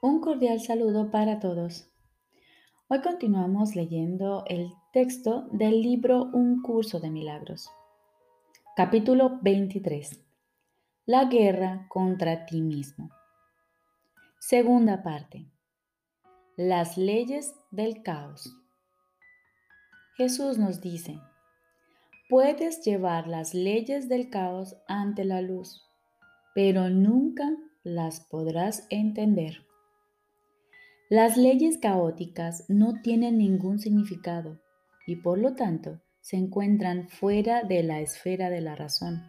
Un cordial saludo para todos. Hoy continuamos leyendo el texto del libro Un curso de milagros. Capítulo 23. La guerra contra ti mismo. Segunda parte. Las leyes del caos. Jesús nos dice, puedes llevar las leyes del caos ante la luz, pero nunca las podrás entender. Las leyes caóticas no tienen ningún significado y por lo tanto se encuentran fuera de la esfera de la razón.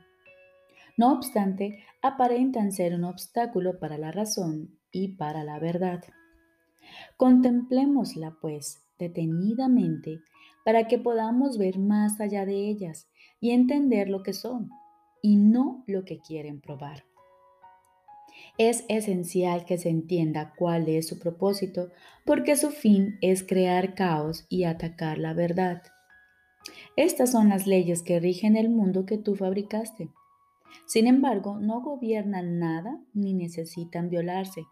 No obstante, aparentan ser un obstáculo para la razón y para la verdad. Contemplémosla, pues, detenidamente para que podamos ver más allá de ellas y entender lo que son y no lo que quieren probar. Es esencial que se entienda cuál es su propósito, porque su fin es crear caos y atacar la verdad. Estas son las leyes que rigen el mundo que tú fabricaste. Sin embargo, no gobiernan nada ni necesitan violarse.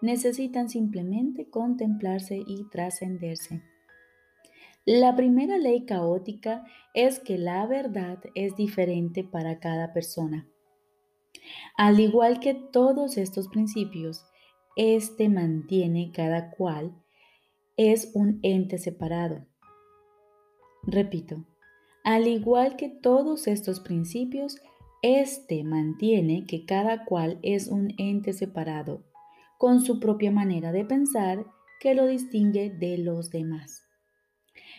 Necesitan simplemente contemplarse y trascenderse. La primera ley caótica es que la verdad es diferente para cada persona. Al igual que todos estos principios, este mantiene cada cual es un ente separado. Repito, al igual que todos estos principios, este mantiene que cada cual es un ente separado, con su propia manera de pensar que lo distingue de los demás.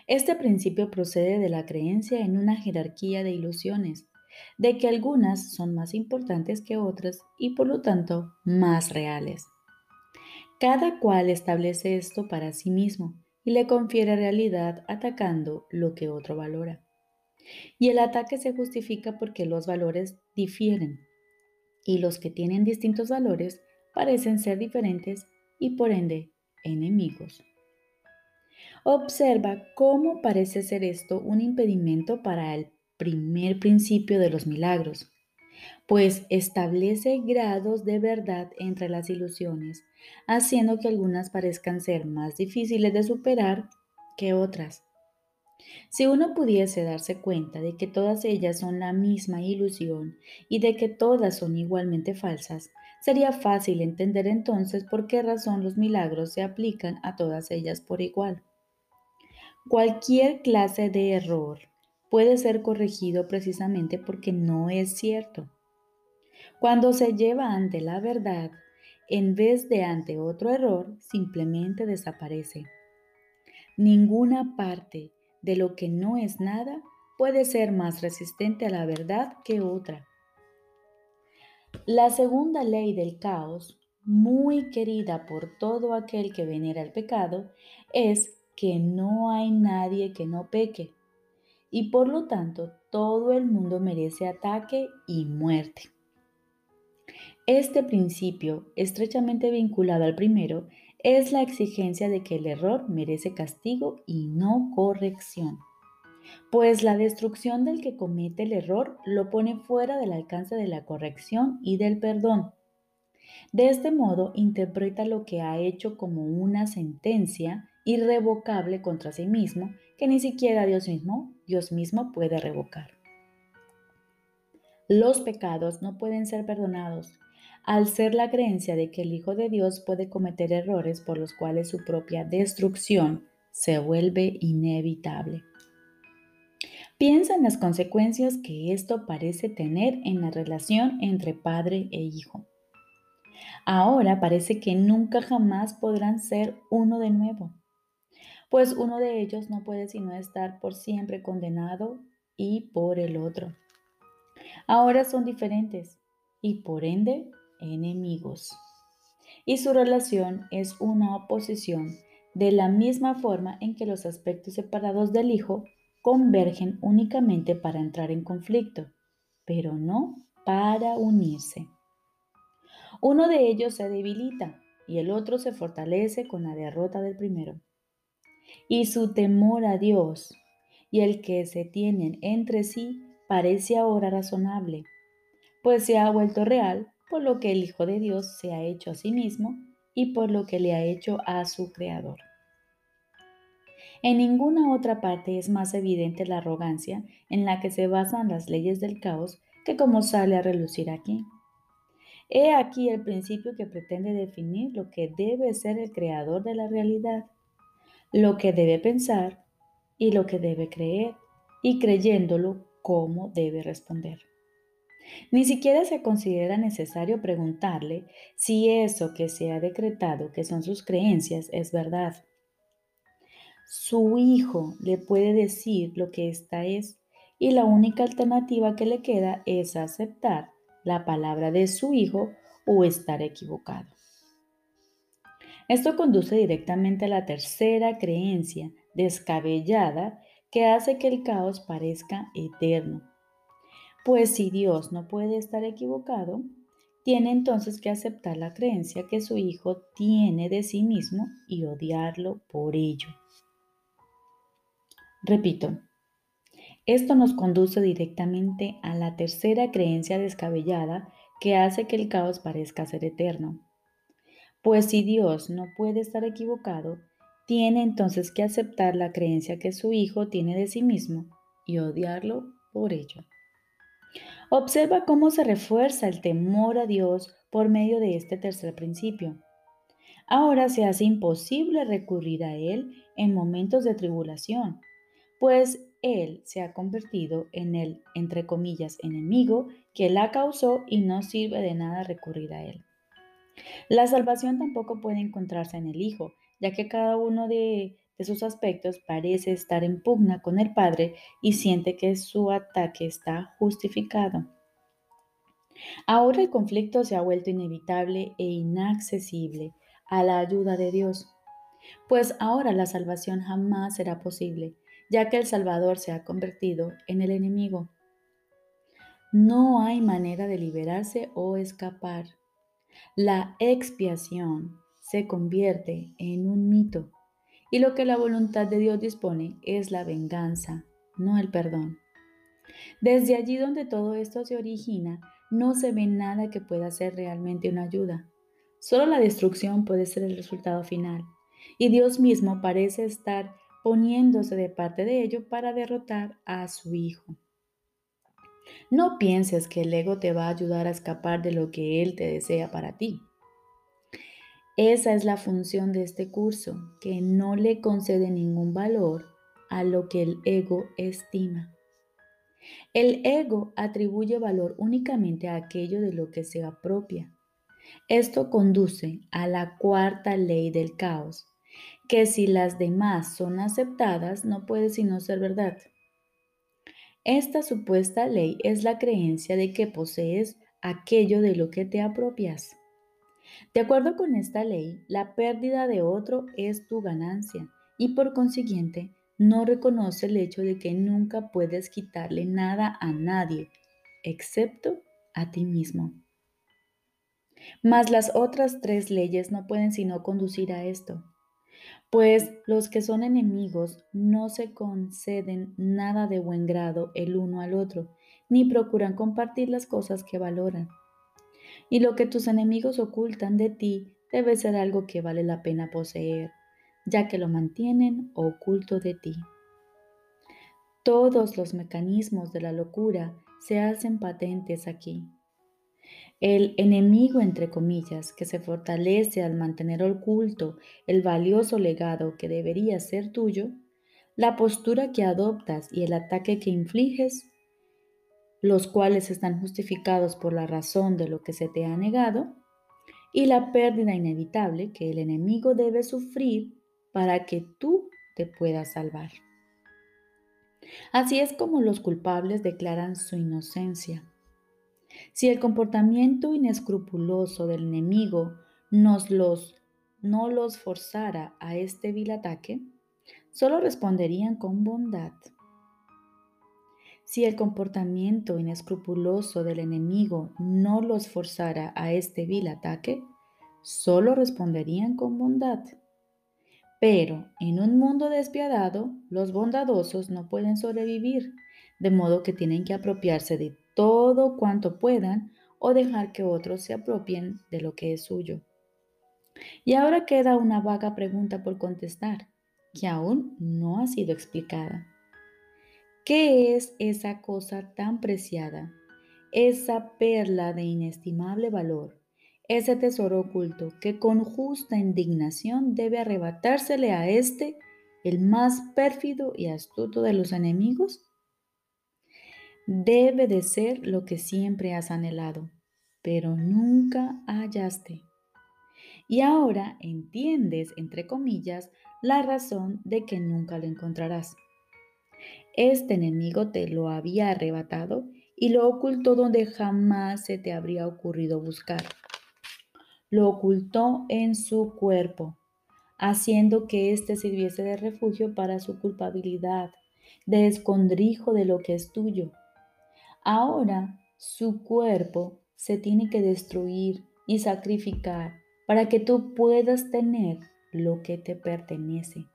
Este principio procede de la creencia en una jerarquía de ilusiones de que algunas son más importantes que otras y por lo tanto más reales. Cada cual establece esto para sí mismo y le confiere realidad atacando lo que otro valora. Y el ataque se justifica porque los valores difieren y los que tienen distintos valores parecen ser diferentes y por ende enemigos. Observa cómo parece ser esto un impedimento para el primer principio de los milagros, pues establece grados de verdad entre las ilusiones, haciendo que algunas parezcan ser más difíciles de superar que otras. Si uno pudiese darse cuenta de que todas ellas son la misma ilusión y de que todas son igualmente falsas, sería fácil entender entonces por qué razón los milagros se aplican a todas ellas por igual. Cualquier clase de error puede ser corregido precisamente porque no es cierto. Cuando se lleva ante la verdad, en vez de ante otro error, simplemente desaparece. Ninguna parte de lo que no es nada puede ser más resistente a la verdad que otra. La segunda ley del caos, muy querida por todo aquel que venera el pecado, es que no hay nadie que no peque y por lo tanto todo el mundo merece ataque y muerte. Este principio, estrechamente vinculado al primero, es la exigencia de que el error merece castigo y no corrección, pues la destrucción del que comete el error lo pone fuera del alcance de la corrección y del perdón. De este modo, interpreta lo que ha hecho como una sentencia irrevocable contra sí mismo que ni siquiera Dios mismo, Dios mismo puede revocar. Los pecados no pueden ser perdonados al ser la creencia de que el Hijo de Dios puede cometer errores por los cuales su propia destrucción se vuelve inevitable. Piensa en las consecuencias que esto parece tener en la relación entre padre e hijo. Ahora parece que nunca jamás podrán ser uno de nuevo pues uno de ellos no puede sino estar por siempre condenado y por el otro. Ahora son diferentes y por ende enemigos. Y su relación es una oposición de la misma forma en que los aspectos separados del Hijo convergen únicamente para entrar en conflicto, pero no para unirse. Uno de ellos se debilita y el otro se fortalece con la derrota del primero y su temor a Dios y el que se tienen entre sí parece ahora razonable, pues se ha vuelto real por lo que el Hijo de Dios se ha hecho a sí mismo y por lo que le ha hecho a su Creador. En ninguna otra parte es más evidente la arrogancia en la que se basan las leyes del caos que como sale a relucir aquí. He aquí el principio que pretende definir lo que debe ser el creador de la realidad, lo que debe pensar y lo que debe creer, y creyéndolo, cómo debe responder. Ni siquiera se considera necesario preguntarle si eso que se ha decretado que son sus creencias es verdad. Su hijo le puede decir lo que ésta es y la única alternativa que le queda es aceptar la palabra de su hijo o estar equivocado. Esto conduce directamente a la tercera creencia descabellada que hace que el caos parezca eterno pues si Dios no puede estar equivocado, tiene entonces que aceptar la creencia que su hijo tiene de sí mismo y odiarlo por ello. Repito, esto nos conduce directamente a la tercera creencia descabellada que hace que el caos parezca ser eterno. Pues si Dios no puede estar equivocado, tiene entonces que aceptar la creencia que su hijo tiene de sí mismo y odiarlo por ello. Observa cómo se refuerza el temor a Dios por medio de este tercer principio. Ahora se hace imposible recurrir a Él en momentos de tribulación, pues Él se ha convertido en el, entre comillas, enemigo que la causó y no sirve de nada recurrir a Él. La salvación tampoco puede encontrarse en el Hijo, ya que cada uno de sus aspectos parece estar en pugna con el Padre y siente que su ataque está justificado. Ahora el conflicto se ha vuelto inevitable e inaccesible a la ayuda de Dios, pues ahora la salvación jamás será posible, ya que el Salvador se ha convertido en el enemigo. No hay manera de liberarse o escapar. La expiación se convierte en un mito y lo que la voluntad de Dios dispone es la venganza, no el perdón. Desde allí donde todo esto se origina, no se ve nada que pueda ser realmente una ayuda. Solo la destrucción puede ser el resultado final. Y Dios mismo parece estar poniéndose de parte de ello para derrotar a su Hijo. No pienses que el ego te va a ayudar a escapar de lo que Él te desea para ti. Esa es la función de este curso, que no le concede ningún valor a lo que el ego estima. El ego atribuye valor únicamente a aquello de lo que se apropia. Esto conduce a la cuarta ley del caos, que si las demás son aceptadas no puede sino ser verdad. Esta supuesta ley es la creencia de que posees aquello de lo que te apropias. De acuerdo con esta ley, la pérdida de otro es tu ganancia y por consiguiente no reconoce el hecho de que nunca puedes quitarle nada a nadie, excepto a ti mismo. Mas las otras tres leyes no pueden sino conducir a esto, pues los que son enemigos no se conceden nada de buen grado el uno al otro, ni procuran compartir las cosas que valoran y lo que tus enemigos ocultan de ti debe ser algo que vale la pena poseer, ya que lo mantienen oculto de ti. Todos los mecanismos de la locura se hacen patentes aquí. El enemigo, entre comillas, que se fortalece al mantener oculto el valioso legado que debería ser tuyo, la postura que adoptas y el ataque que infliges los cuales están justificados por la razón de lo que se te ha negado, y la pérdida inevitable que el enemigo debe sufrir para que tú te puedas salvar. Así es como los culpables declaran su inocencia. Si el comportamiento inescrupuloso del enemigo no los forzara a este vil ataque, solo responderían con bondad. Si el comportamiento inescrupuloso del enemigo no los forzara a este vil ataque, solo responderían con bondad. Pero en un mundo despiadado, los bondadosos no pueden sobrevivir, de modo que tienen que apropiarse de todo cuanto puedan o dejar que otros se apropien de lo que es suyo. Y ahora queda una vaga pregunta por contestar, que aún no ha sido explicada. ¿Qué es esa cosa tan preciada, esa perla de inestimable valor, ese tesoro oculto que con justa indignación debe arrebatársele a éste, el más pérfido y astuto de los enemigos? Debe de ser lo que siempre has anhelado, pero nunca hallaste. Y ahora entiendes, entre comillas, la razón de que nunca lo encontrarás. Este enemigo te lo había arrebatado y lo ocultó donde jamás se te habría ocurrido buscar. Lo ocultó en su cuerpo, haciendo que éste sirviese de refugio para su culpabilidad, de escondrijo de lo que es tuyo. Ahora su cuerpo se tiene que destruir y sacrificar para que tú puedas tener lo que te pertenece.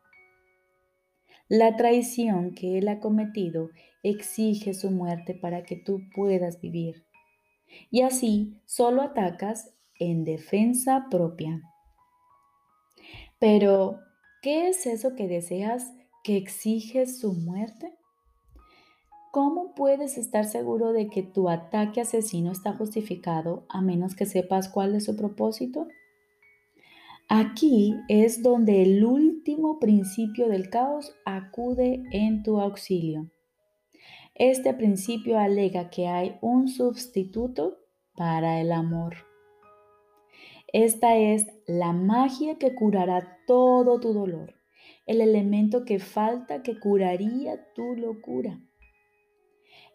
La traición que él ha cometido exige su muerte para que tú puedas vivir. Y así solo atacas en defensa propia. Pero, ¿qué es eso que deseas que exige su muerte? ¿Cómo puedes estar seguro de que tu ataque asesino está justificado a menos que sepas cuál es su propósito? Aquí es donde el último principio del caos acude en tu auxilio. Este principio alega que hay un sustituto para el amor. Esta es la magia que curará todo tu dolor, el elemento que falta que curaría tu locura.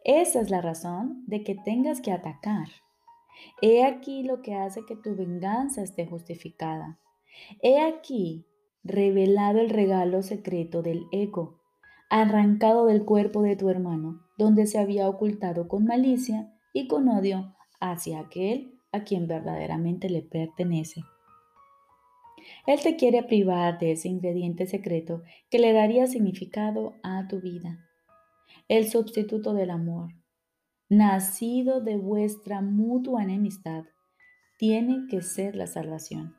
Esa es la razón de que tengas que atacar. He aquí lo que hace que tu venganza esté justificada. He aquí revelado el regalo secreto del ego, arrancado del cuerpo de tu hermano, donde se había ocultado con malicia y con odio hacia aquel a quien verdaderamente le pertenece. Él te quiere privar de ese ingrediente secreto que le daría significado a tu vida, el sustituto del amor, nacido de vuestra mutua enemistad, tiene que ser la salvación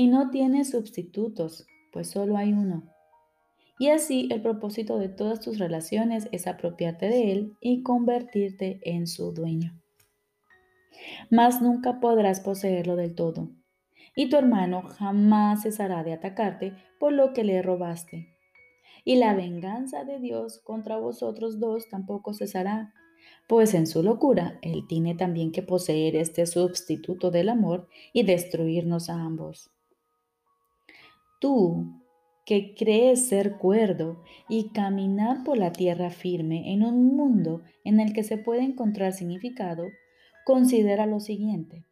y no tiene sustitutos, pues solo hay uno. Y así el propósito de todas tus relaciones es apropiarte de él y convertirte en su dueño. Mas nunca podrás poseerlo del todo, y tu hermano jamás cesará de atacarte por lo que le robaste. Y la venganza de Dios contra vosotros dos tampoco cesará, pues en su locura Él tiene también que poseer este sustituto del amor y destruirnos a ambos. Tú, que crees ser cuerdo y caminar por la tierra firme en un mundo en el que se puede encontrar significado, considera lo siguiente.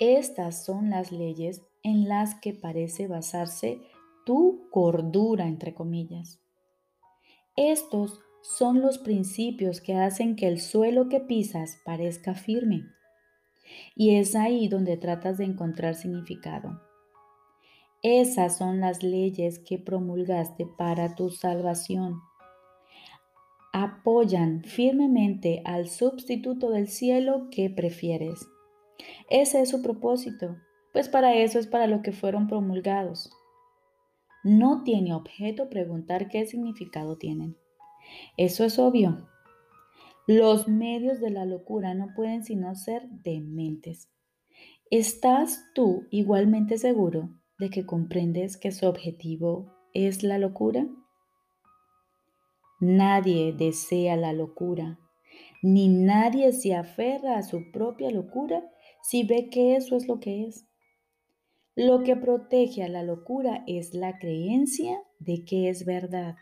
Estas son las leyes en las que parece basarse tu cordura, entre comillas. Estos son los principios que hacen que el suelo que pisas parezca firme. Y es ahí donde tratas de encontrar significado. Esas son las leyes que promulgaste para tu salvación. Apoyan firmemente al sustituto del cielo que prefieres. Ese es su propósito, pues para eso es para lo que fueron promulgados. No tiene objeto preguntar qué significado tienen. Eso es obvio. Los medios de la locura no pueden sino ser dementes. ¿Estás tú igualmente seguro de que comprendes que su objetivo es la locura? Nadie desea la locura, ni nadie se aferra a su propia locura si ve que eso es lo que es. Lo que protege a la locura es la creencia de que es verdad.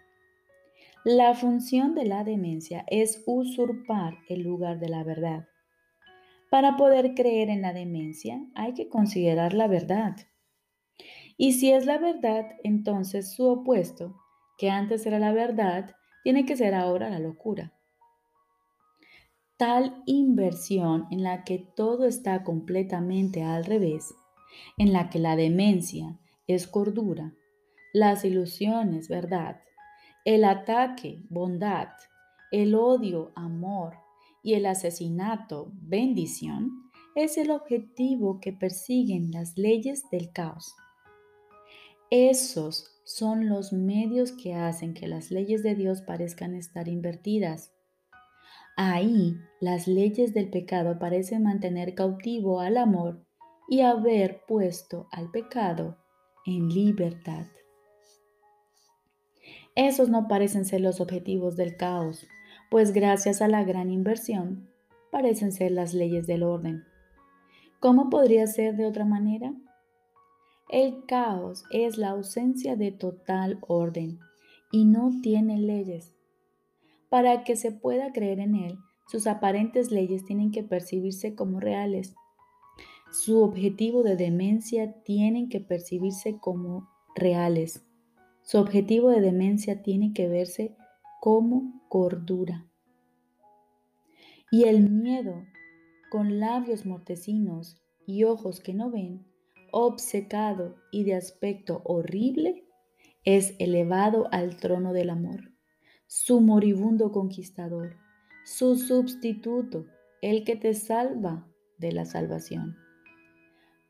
La función de la demencia es usurpar el lugar de la verdad. Para poder creer en la demencia hay que considerar la verdad. Y si es la verdad, entonces su opuesto, que antes era la verdad, tiene que ser ahora la locura. Tal inversión en la que todo está completamente al revés, en la que la demencia es cordura, las ilusiones verdad, el ataque bondad, el odio amor y el asesinato bendición, es el objetivo que persiguen las leyes del caos. Esos son los medios que hacen que las leyes de Dios parezcan estar invertidas. Ahí las leyes del pecado parecen mantener cautivo al amor y haber puesto al pecado en libertad. Esos no parecen ser los objetivos del caos, pues gracias a la gran inversión parecen ser las leyes del orden. ¿Cómo podría ser de otra manera? El caos es la ausencia de total orden y no tiene leyes. Para que se pueda creer en él, sus aparentes leyes tienen que percibirse como reales. Su objetivo de demencia tienen que percibirse como reales. Su objetivo de demencia tiene que verse como cordura. Y el miedo, con labios mortecinos y ojos que no ven, obcecado y de aspecto horrible, es elevado al trono del amor, su moribundo conquistador, su sustituto, el que te salva de la salvación.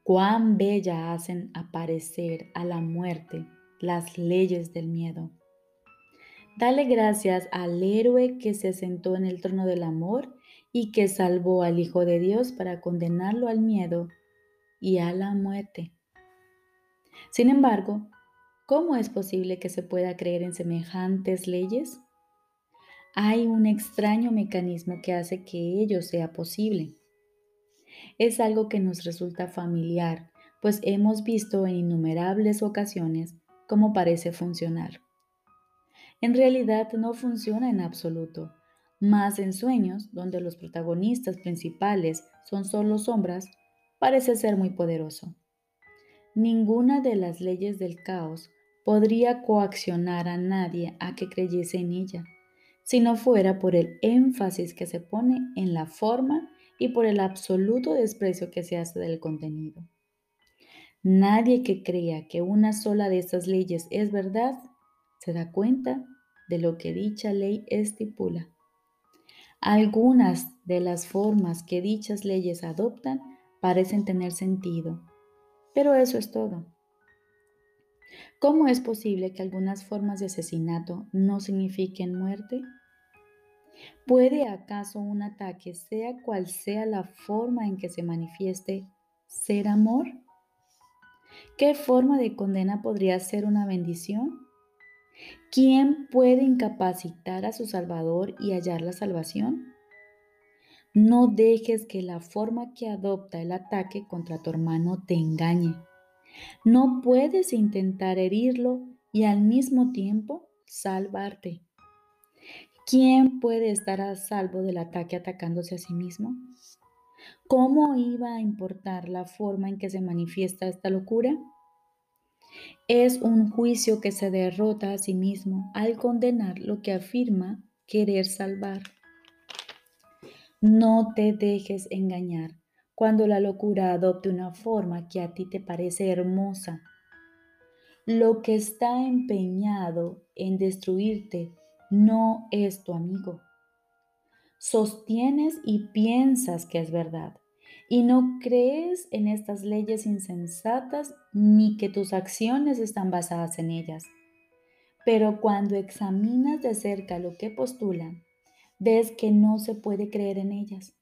Cuán bella hacen aparecer a la muerte las leyes del miedo. Dale gracias al héroe que se sentó en el trono del amor y que salvó al Hijo de Dios para condenarlo al miedo y a la muerte. Sin embargo, ¿cómo es posible que se pueda creer en semejantes leyes? Hay un extraño mecanismo que hace que ello sea posible. Es algo que nos resulta familiar, pues hemos visto en innumerables ocasiones cómo parece funcionar. En realidad no funciona en absoluto, más en sueños, donde los protagonistas principales son solo sombras, parece ser muy poderoso. Ninguna de las leyes del caos podría coaccionar a nadie a que creyese en ella, si no fuera por el énfasis que se pone en la forma y por el absoluto desprecio que se hace del contenido. Nadie que crea que una sola de estas leyes es verdad se da cuenta de lo que dicha ley estipula. Algunas de las formas que dichas leyes adoptan parecen tener sentido. Pero eso es todo. ¿Cómo es posible que algunas formas de asesinato no signifiquen muerte? ¿Puede acaso un ataque, sea cual sea la forma en que se manifieste, ser amor? ¿Qué forma de condena podría ser una bendición? ¿Quién puede incapacitar a su Salvador y hallar la salvación? No dejes que la forma que adopta el ataque contra tu hermano te engañe. No puedes intentar herirlo y al mismo tiempo salvarte. ¿Quién puede estar a salvo del ataque atacándose a sí mismo? ¿Cómo iba a importar la forma en que se manifiesta esta locura? Es un juicio que se derrota a sí mismo al condenar lo que afirma querer salvar. No te dejes engañar cuando la locura adopte una forma que a ti te parece hermosa. Lo que está empeñado en destruirte no es tu amigo. Sostienes y piensas que es verdad y no crees en estas leyes insensatas ni que tus acciones están basadas en ellas. Pero cuando examinas de cerca lo que postulan, ves que no se puede creer en ellas.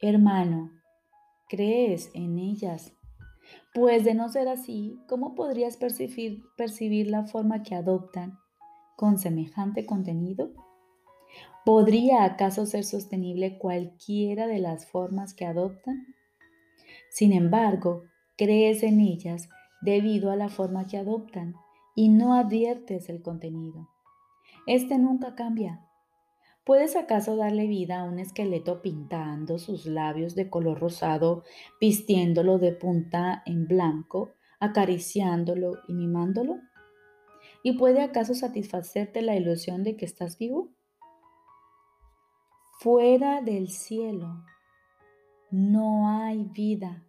Hermano, crees en ellas. Pues de no ser así, ¿cómo podrías percibir, percibir la forma que adoptan con semejante contenido? ¿Podría acaso ser sostenible cualquiera de las formas que adoptan? Sin embargo, crees en ellas debido a la forma que adoptan y no adviertes el contenido. Este nunca cambia, ¿Puedes acaso darle vida a un esqueleto pintando sus labios de color rosado, vistiéndolo de punta en blanco, acariciándolo y mimándolo? ¿Y puede acaso satisfacerte la ilusión de que estás vivo? Fuera del cielo no hay vida.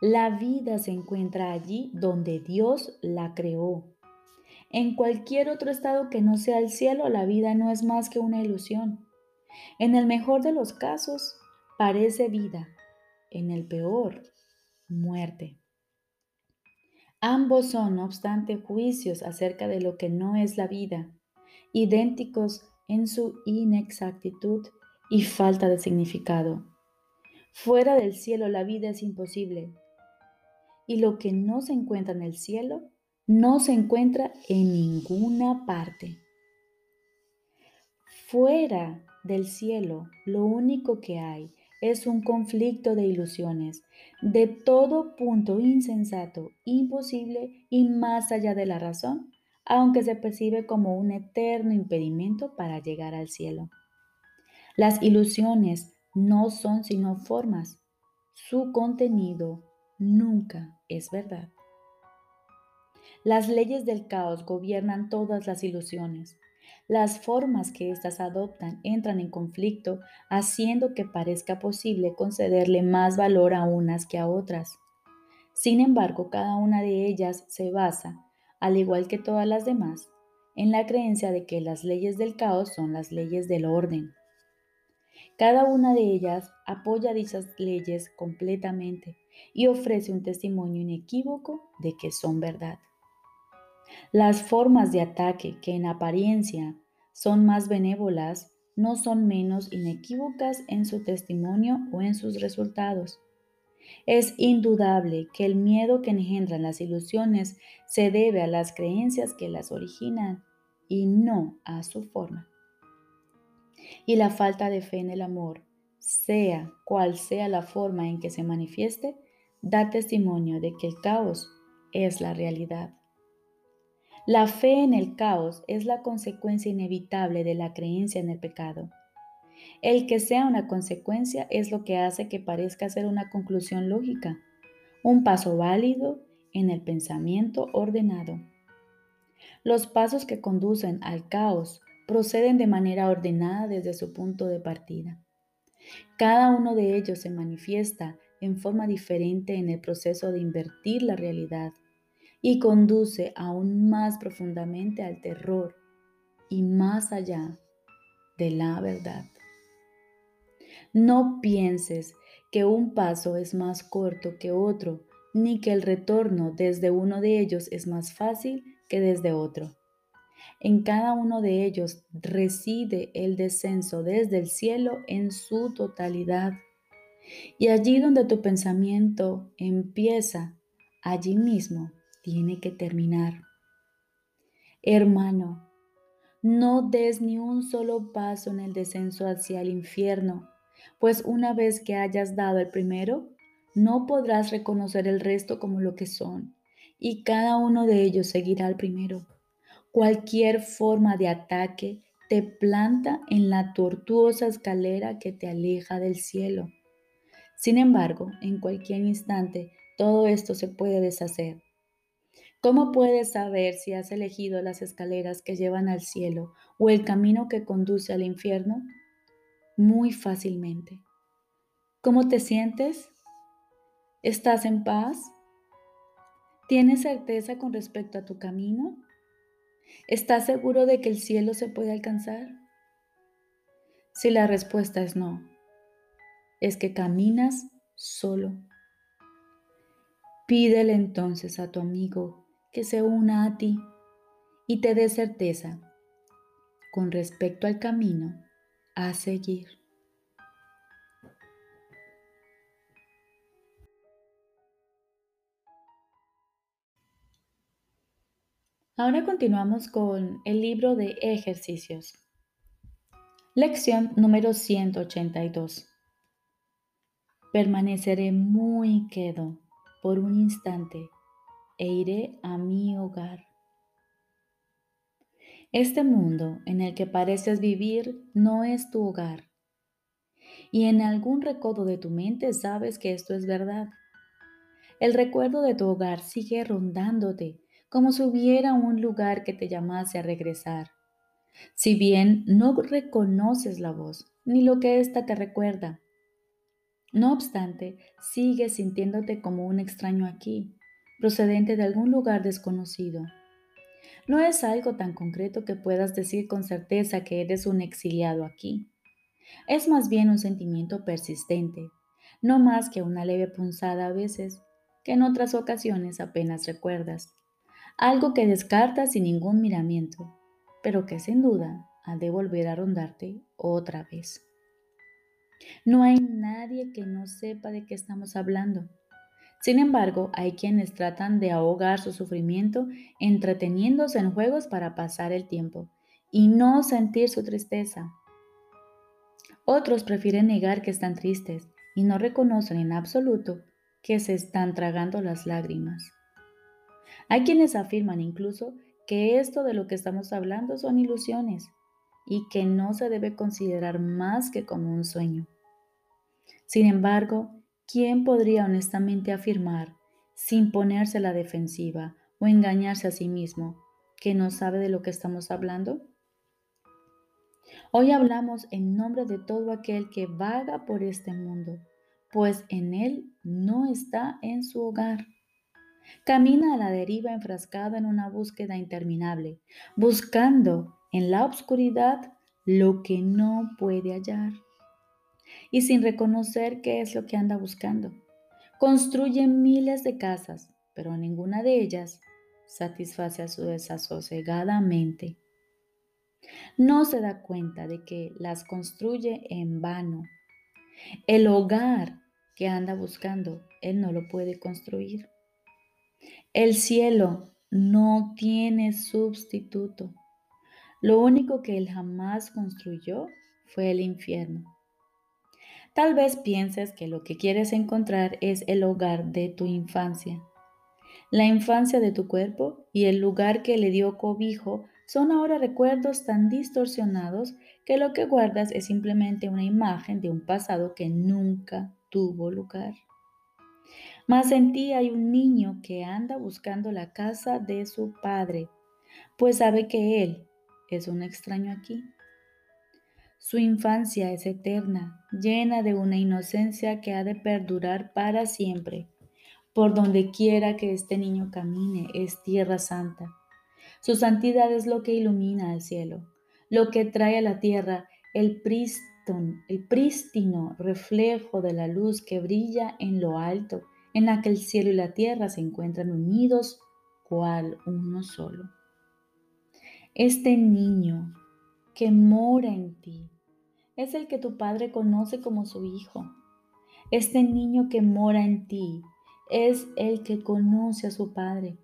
La vida se encuentra allí donde Dios la creó en cualquier otro estado que no sea el cielo, la vida no es más que una ilusión. En el mejor de los casos, parece vida, en el peor, muerte. Ambos son, no obstante, juicios acerca de lo que no es la vida, idénticos en su inexactitud y falta de significado. Fuera del cielo la vida es imposible, y lo que no se encuentra en el cielo no se encuentra en ninguna parte. Fuera del cielo, lo único que hay es un conflicto de ilusiones, de todo punto insensato, imposible y más allá de la razón, aunque se percibe como un eterno impedimento para llegar al cielo. Las ilusiones no son sino formas. Su contenido nunca es verdad. Las leyes del caos gobiernan todas las ilusiones. Las formas que éstas adoptan entran en conflicto, haciendo que parezca posible concederle más valor a unas que a otras. Sin embargo, cada una de ellas se basa, al igual que todas las demás, en la creencia de que las leyes del caos son las leyes del orden. Cada una de ellas apoya dichas leyes completamente y ofrece un testimonio inequívoco de que son verdad. Las formas de ataque que en apariencia son más benévolas no son menos inequívocas en su testimonio o en sus resultados. Es indudable que el miedo que engendran las ilusiones se debe a las creencias que las originan y no a su forma. Y la falta de fe en el amor, sea cual sea la forma en que se manifieste, da testimonio de que el caos es la realidad. La fe en el caos es la consecuencia inevitable de la creencia en el pecado. El que sea una consecuencia es lo que hace que parezca ser una conclusión lógica, un paso válido en el pensamiento ordenado. Los pasos que conducen al caos proceden de manera ordenada desde su punto de partida. Cada uno de ellos se manifiesta en forma diferente en el proceso de invertir la realidad y conduce aún más profundamente al terror y más allá de la verdad. No pienses que un paso es más corto que otro, ni que el retorno desde uno de ellos es más fácil que desde otro. En cada uno de ellos reside el descenso desde el cielo en su totalidad. Y allí donde tu pensamiento empieza, allí mismo tiene que terminar. Hermano, no des ni un solo paso en el descenso hacia el infierno, pues una vez que hayas dado el primero, no podrás reconocer el resto como lo que son, y cada uno de ellos seguirá al primero. Cualquier forma de ataque te planta en la tortuosa escalera que te aleja del cielo. Sin embargo, en cualquier instante todo esto se puede deshacer ¿Cómo puedes saber si has elegido las escaleras que llevan al cielo o el camino que conduce al infierno? Muy fácilmente. ¿Cómo te sientes? ¿Estás en paz? ¿Tienes certeza con respecto a tu camino? ¿Estás seguro de que el cielo se puede alcanzar? Si la respuesta es no, es que caminas solo. Pídele entonces a tu amigo que se una a ti y te dé certeza con respecto al camino a seguir. Ahora continuamos con el libro de ejercicios. Lección número 182. Permaneceré muy quedo por un instante e iré a mi hogar. Este mundo en el que pareces vivir no es tu hogar. Y en algún recodo de tu mente sabes que esto es verdad. El recuerdo de tu hogar sigue rondándote como si hubiera un lugar que te llamase a regresar. Si bien no reconoces la voz ni lo que ésta te recuerda. No obstante, sigues sintiéndote como un extraño aquí, procedente de algún lugar desconocido. No es algo tan concreto que puedas decir con certeza que eres un exiliado aquí. Es más bien un sentimiento persistente, no más que una leve punzada a veces, que en otras ocasiones apenas recuerdas. Algo que descartas sin ningún miramiento, pero que sin duda ha de volver a rondarte otra vez. No hay nadie que no sepa de qué estamos hablando. Sin embargo, hay quienes tratan de ahogar su sufrimiento entreteniéndose en juegos para pasar el tiempo y no sentir su tristeza. Otros prefieren negar que están tristes y no reconocen en absoluto que se están tragando las lágrimas. Hay quienes afirman incluso que esto de lo que estamos hablando son ilusiones y que no se debe considerar más que como un sueño. Sin embargo, ¿quién podría honestamente afirmar, sin ponerse a la defensiva o engañarse a sí mismo, que no sabe de lo que estamos hablando? Hoy hablamos en nombre de todo aquel que vaga por este mundo, pues en él no está en su hogar. Camina a la deriva enfrascado en una búsqueda interminable, buscando en la oscuridad lo que no puede hallar y sin reconocer qué es lo que anda buscando. Construye miles de casas, pero ninguna de ellas satisface a su desasosegadamente. mente. No se da cuenta de que las construye en vano. El hogar que anda buscando, él no lo puede construir. El cielo no tiene sustituto. Lo único que él jamás construyó fue el infierno. Tal vez pienses que lo que quieres encontrar es el hogar de tu infancia. La infancia de tu cuerpo y el lugar que le dio cobijo son ahora recuerdos tan distorsionados que lo que guardas es simplemente una imagen de un pasado que nunca tuvo lugar. Mas en ti hay un niño que anda buscando la casa de su padre, pues sabe que él es un extraño aquí. Su infancia es eterna, llena de una inocencia que ha de perdurar para siempre. Por donde quiera que este niño camine es tierra santa. Su santidad es lo que ilumina al cielo, lo que trae a la tierra el, el prístino reflejo de la luz que brilla en lo alto, en la que el cielo y la tierra se encuentran unidos cual uno solo. Este niño que mora en ti es el que tu Padre conoce como su Hijo. Este niño que mora en ti es el que conoce a su Padre.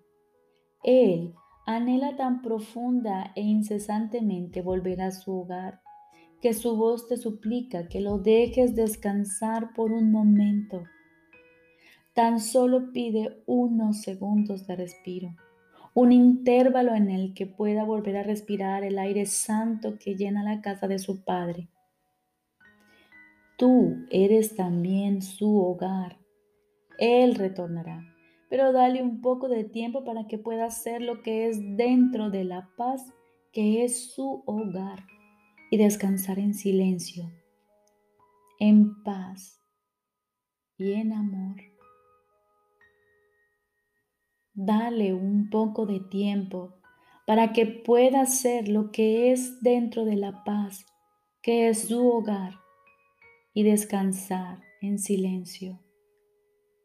Él anhela tan profunda e incesantemente volver a su hogar que su voz te suplica que lo dejes descansar por un momento. Tan solo pide unos segundos de respiro un intervalo en el que pueda volver a respirar el aire santo que llena la casa de su Padre. Tú eres también su hogar. Él retornará, pero dale un poco de tiempo para que pueda hacer lo que es dentro de la paz que es su hogar y descansar en silencio, en paz y en amor. Dale un poco de tiempo para que pueda hacer lo que es dentro de la paz, que es su hogar, y descansar en silencio,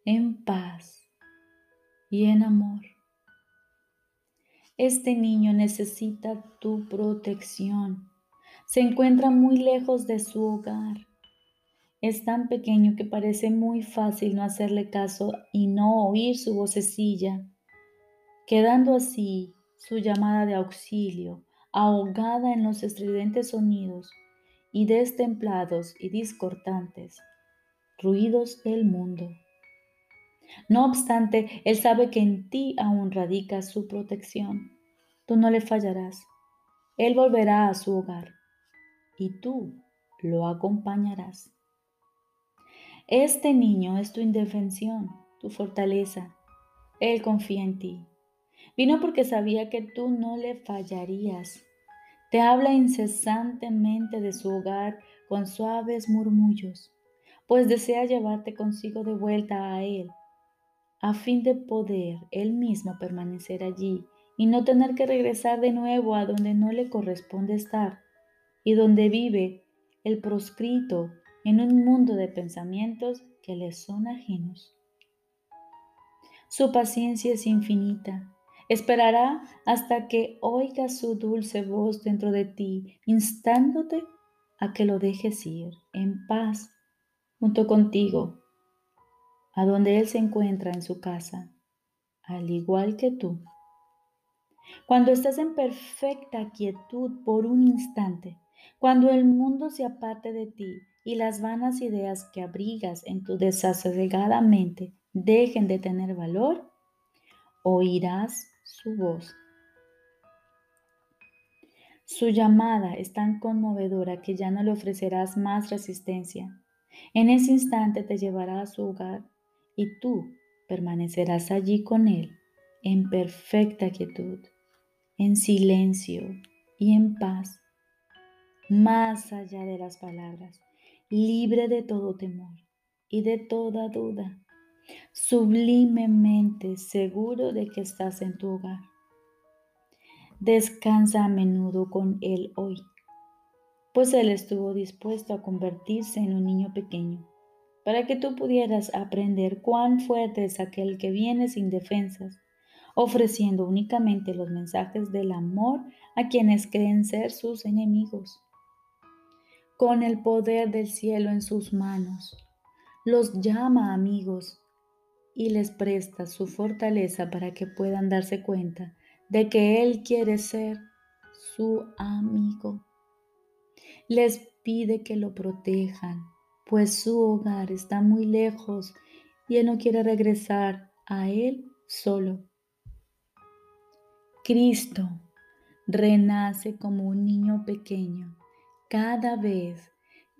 en paz y en amor. Este niño necesita tu protección. Se encuentra muy lejos de su hogar. Es tan pequeño que parece muy fácil no hacerle caso y no oír su vocecilla quedando así su llamada de auxilio ahogada en los estridentes sonidos y destemplados y discordantes ruidos del mundo. No obstante, Él sabe que en ti aún radica su protección. Tú no le fallarás. Él volverá a su hogar y tú lo acompañarás. Este niño es tu indefensión, tu fortaleza. Él confía en ti. Vino porque sabía que tú no le fallarías. Te habla incesantemente de su hogar con suaves murmullos, pues desea llevarte consigo de vuelta a Él, a fin de poder Él mismo permanecer allí y no tener que regresar de nuevo a donde no le corresponde estar y donde vive el proscrito en un mundo de pensamientos que le son ajenos. Su paciencia es infinita. Esperará hasta que oiga su dulce voz dentro de ti, instándote a que lo dejes ir en paz junto contigo, a donde Él se encuentra en su casa, al igual que tú. Cuando estás en perfecta quietud por un instante, cuando el mundo se aparte de ti y las vanas ideas que abrigas en tu desasegada mente dejen de tener valor, oirás su voz. Su llamada es tan conmovedora que ya no le ofrecerás más resistencia. En ese instante te llevará a su hogar y tú permanecerás allí con él en perfecta quietud, en silencio y en paz, más allá de las palabras, libre de todo temor y de toda duda sublimemente seguro de que estás en tu hogar. Descansa a menudo con Él hoy, pues Él estuvo dispuesto a convertirse en un niño pequeño, para que tú pudieras aprender cuán fuerte es aquel que viene sin defensas, ofreciendo únicamente los mensajes del amor a quienes creen ser sus enemigos. Con el poder del cielo en sus manos, los llama amigos y les presta su fortaleza para que puedan darse cuenta de que Él quiere ser su amigo. Les pide que lo protejan, pues su hogar está muy lejos y Él no quiere regresar a Él solo. Cristo renace como un niño pequeño cada vez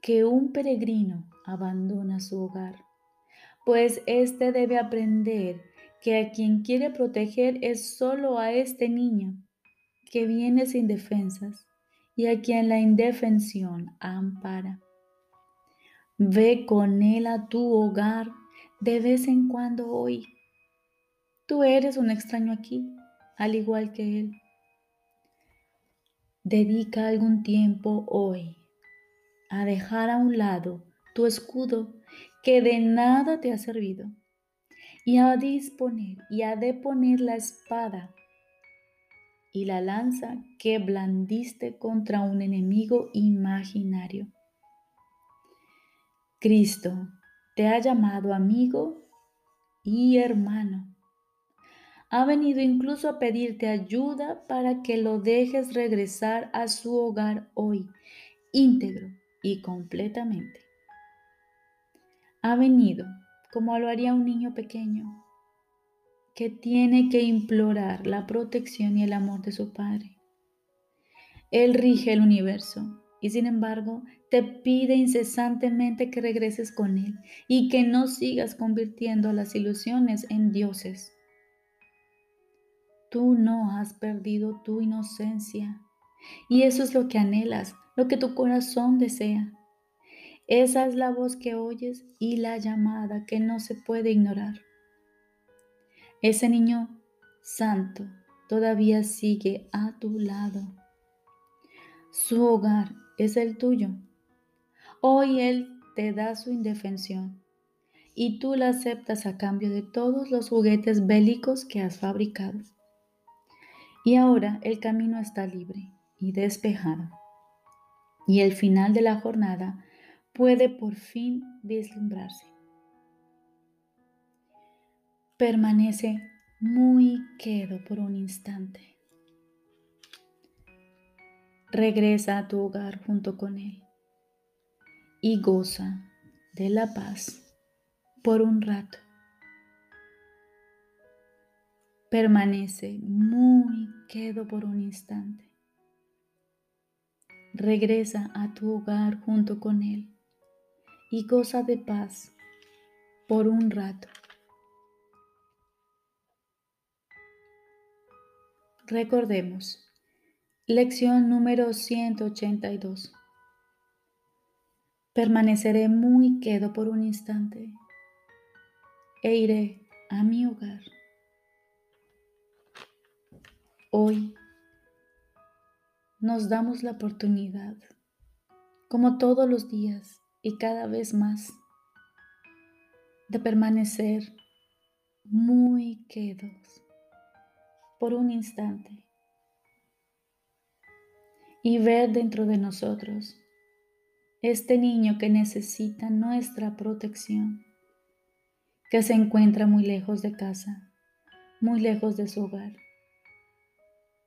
que un peregrino abandona su hogar pues éste debe aprender que a quien quiere proteger es solo a este niño que viene sin defensas y a quien la indefensión ampara. Ve con él a tu hogar de vez en cuando hoy. Tú eres un extraño aquí, al igual que él. Dedica algún tiempo hoy a dejar a un lado tu escudo que de nada te ha servido, y a disponer y a deponer la espada y la lanza que blandiste contra un enemigo imaginario. Cristo te ha llamado amigo y hermano. Ha venido incluso a pedirte ayuda para que lo dejes regresar a su hogar hoy, íntegro y completamente ha venido como lo haría un niño pequeño que tiene que implorar la protección y el amor de su Padre. Él rige el universo y sin embargo te pide incesantemente que regreses con Él y que no sigas convirtiendo las ilusiones en dioses. Tú no has perdido tu inocencia y eso es lo que anhelas, lo que tu corazón desea. Esa es la voz que oyes y la llamada que no se puede ignorar. Ese niño santo todavía sigue a tu lado. Su hogar es el tuyo. Hoy Él te da su indefensión y tú la aceptas a cambio de todos los juguetes bélicos que has fabricado. Y ahora el camino está libre y despejado. Y el final de la jornada puede por fin vislumbrarse. Permanece muy quedo por un instante. Regresa a tu hogar junto con Él y goza de la paz por un rato. Permanece muy quedo por un instante. Regresa a tu hogar junto con Él y goza de paz por un rato. Recordemos, lección número 182. Permaneceré muy quedo por un instante e iré a mi hogar. Hoy nos damos la oportunidad como todos los días y cada vez más, de permanecer muy quedos por un instante y ver dentro de nosotros este niño que necesita nuestra protección, que se encuentra muy lejos de casa, muy lejos de su hogar,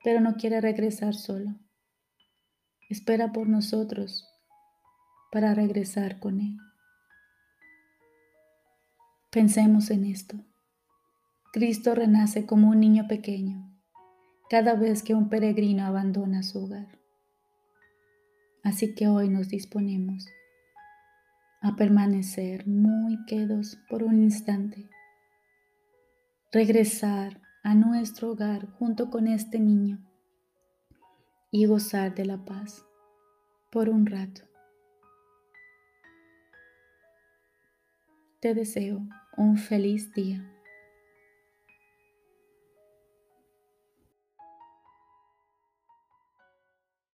pero no quiere regresar solo. Espera por nosotros para regresar con Él. Pensemos en esto. Cristo renace como un niño pequeño cada vez que un peregrino abandona su hogar. Así que hoy nos disponemos a permanecer muy quedos por un instante, regresar a nuestro hogar junto con este niño y gozar de la paz por un rato. Te deseo un feliz día.